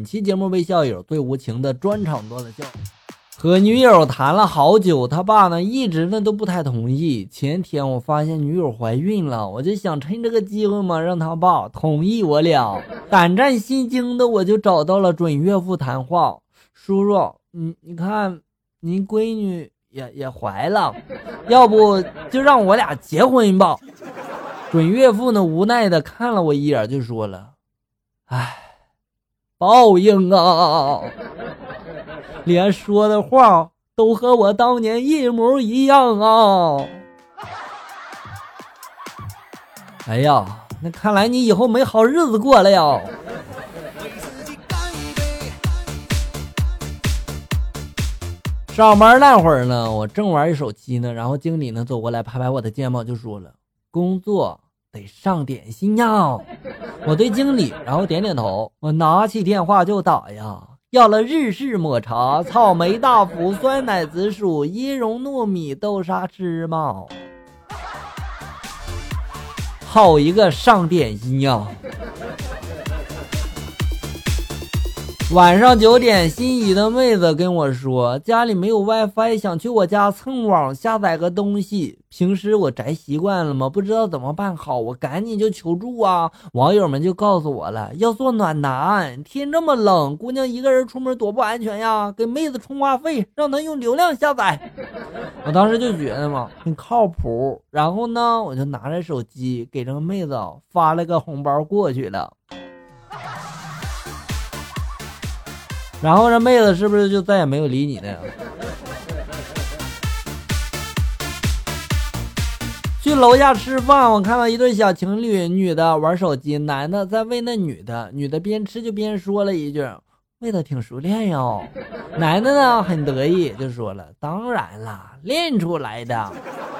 本期节目为校友最无情的专场段子笑。和女友谈了好久，他爸呢一直呢都不太同意。前天我发现女友怀孕了，我就想趁这个机会嘛，让他爸同意我俩。胆战心惊的我就找到了准岳父谈话：“叔叔，你你看，您闺女也也怀了，要不就让我俩结婚吧？”准岳父呢无奈的看了我一眼，就说了：“哎，报应啊！” 连说的话都和我当年一模一样啊！哎呀，那看来你以后没好日子过了呀！上班那会儿呢，我正玩手机呢，然后经理呢走过来拍拍我的肩膀，就说了：“工作得上点心呀！”我对经理然后点点头，我拿起电话就打呀。要了日式抹茶、草莓大福、酸奶紫薯、椰蓉糯米豆沙芝麻，好一个上点心呀！晚上九点，心仪的妹子跟我说，家里没有 WiFi，想去我家蹭网下载个东西。平时我宅习惯了嘛，不知道怎么办好，我赶紧就求助啊！网友们就告诉我了，要做暖男，天这么冷，姑娘一个人出门多不安全呀，给妹子充话费，让她用流量下载。我当时就觉得嘛，很靠谱。然后呢，我就拿着手机给这个妹子发了个红包过去了。然后这妹子是不是就再也没有理你呢？去楼下吃饭，我看到一对小情侣，女的玩手机，男的在喂那女的，女的边吃就边说了一句：“喂的挺熟练哟。”男的呢很得意，就说了：“当然啦，练出来的。”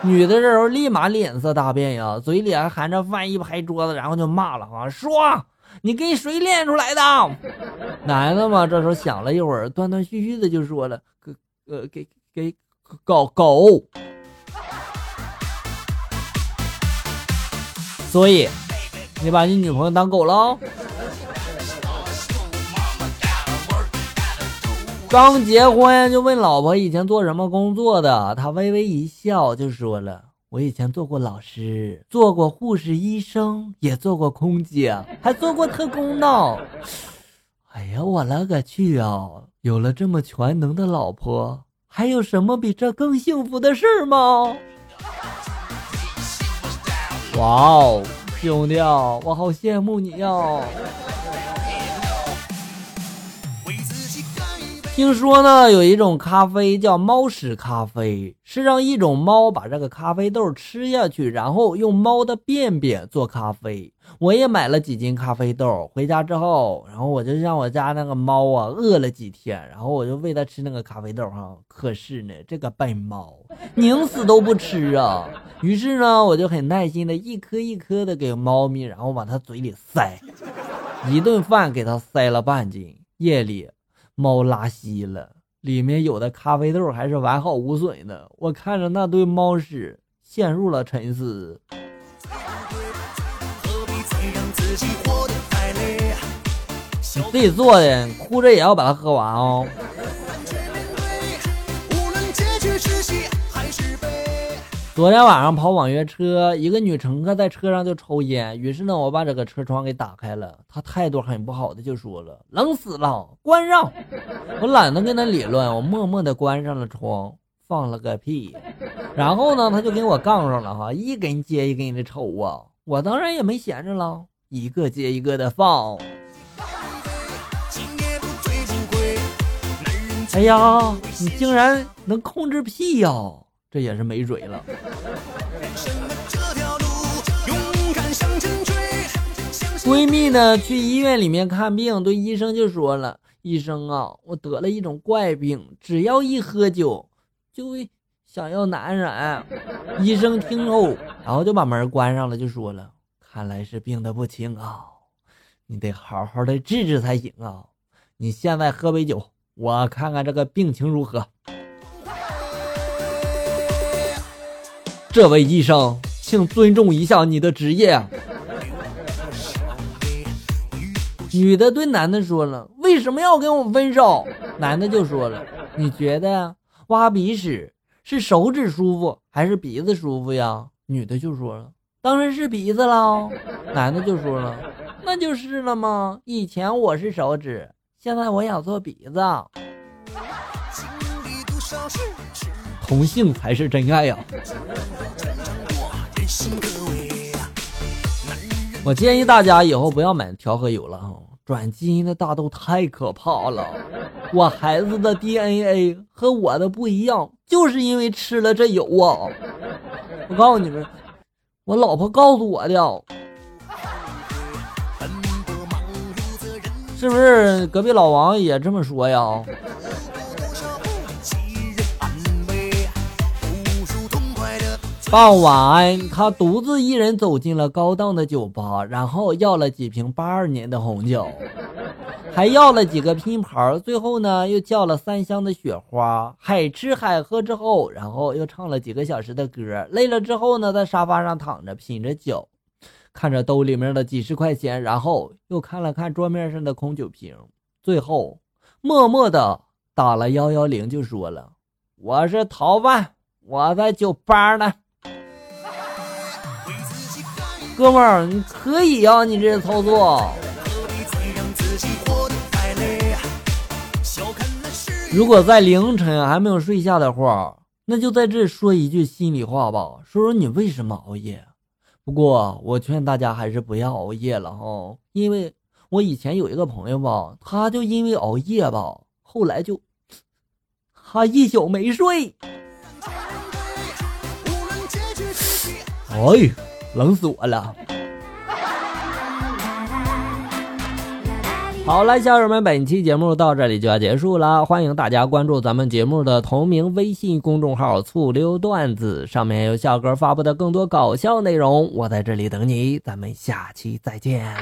女的这时候立马脸色大变呀，嘴里还含着饭，一拍桌子，然后就骂了：“啊，说。”你给谁练出来的？男的嘛，这时候想了一会儿，断断续续的就说了：“给呃，给给狗狗。”所以，你把你女朋友当狗了？刚结婚就问老婆以前做什么工作的，她微微一笑就说了。我以前做过老师，做过护士、医生，也做过空姐，还做过特工呢。哎呀，我勒个去啊！有了这么全能的老婆，还有什么比这更幸福的事吗？哇哦，兄弟啊，我好羡慕你呀！听说呢，有一种咖啡叫猫屎咖啡，是让一种猫把这个咖啡豆吃下去，然后用猫的便便做咖啡。我也买了几斤咖啡豆，回家之后，然后我就让我家那个猫啊饿了几天，然后我就喂它吃那个咖啡豆哈。可是呢，这个笨猫 宁死都不吃啊。于是呢，我就很耐心的一颗一颗的给猫咪，然后往它嘴里塞，一顿饭给它塞了半斤。夜里。猫拉稀了，里面有的咖啡豆还是完好无损的。我看着那堆猫屎，陷入了沉思。自己做的，哭着也要把它喝完哦。昨天晚上跑网约车，一个女乘客在车上就抽烟，于是呢，我把这个车窗给打开了。她态度很不好的就说了：“冷死了，关上。”我懒得跟她理论，我默默的关上了窗，放了个屁。然后呢，她就跟我杠上了哈，一根接一根的抽啊。我当然也没闲着了，一个接一个的放。哎呀，你竟然能控制屁呀！这也是没嘴了。闺蜜呢去医院里面看病，对医生就说了：“医生啊，我得了一种怪病，只要一喝酒就会想要男人。”医生听后，然后就把门关上了，就说了：“看来是病得不轻啊，你得好好的治治才行啊！你现在喝杯酒，我看看这个病情如何。”这位医生，请尊重一下你的职业。女的对男的说了：“为什么要跟我分手？”男的就说了：“你觉得挖鼻屎是手指舒服还是鼻子舒服呀？”女的就说了：“当然是鼻子了。”男的就说了：“那就是了吗？以前我是手指，现在我想做鼻子。”同性才是真爱呀！我建议大家以后不要买调和油了啊，转基因的大豆太可怕了。我孩子的 DNA 和我的不一样，就是因为吃了这油啊！我告诉你们，我老婆告诉我的，是不是隔壁老王也这么说呀？傍晚，他独自一人走进了高档的酒吧，然后要了几瓶八二年的红酒，还要了几个拼盘，最后呢又叫了三箱的雪花，海吃海喝之后，然后又唱了几个小时的歌，累了之后呢，在沙发上躺着品着酒，看着兜里面的几十块钱，然后又看了看桌面上的空酒瓶，最后默默的打了幺幺零，就说了：“我是逃犯，我在酒吧呢。”哥们儿，你可以呀，你这操作。如果在凌晨还没有睡下的话，那就在这说一句心里话吧，说说你为什么熬夜。不过我劝大家还是不要熬夜了哈，因为我以前有一个朋友吧，他就因为熬夜吧，后来就他一宿没睡。哎。冷死我了！好了，小友们，本期节目到这里就要结束了。欢迎大家关注咱们节目的同名微信公众号“醋溜段子”，上面有笑哥发布的更多搞笑内容。我在这里等你，咱们下期再见。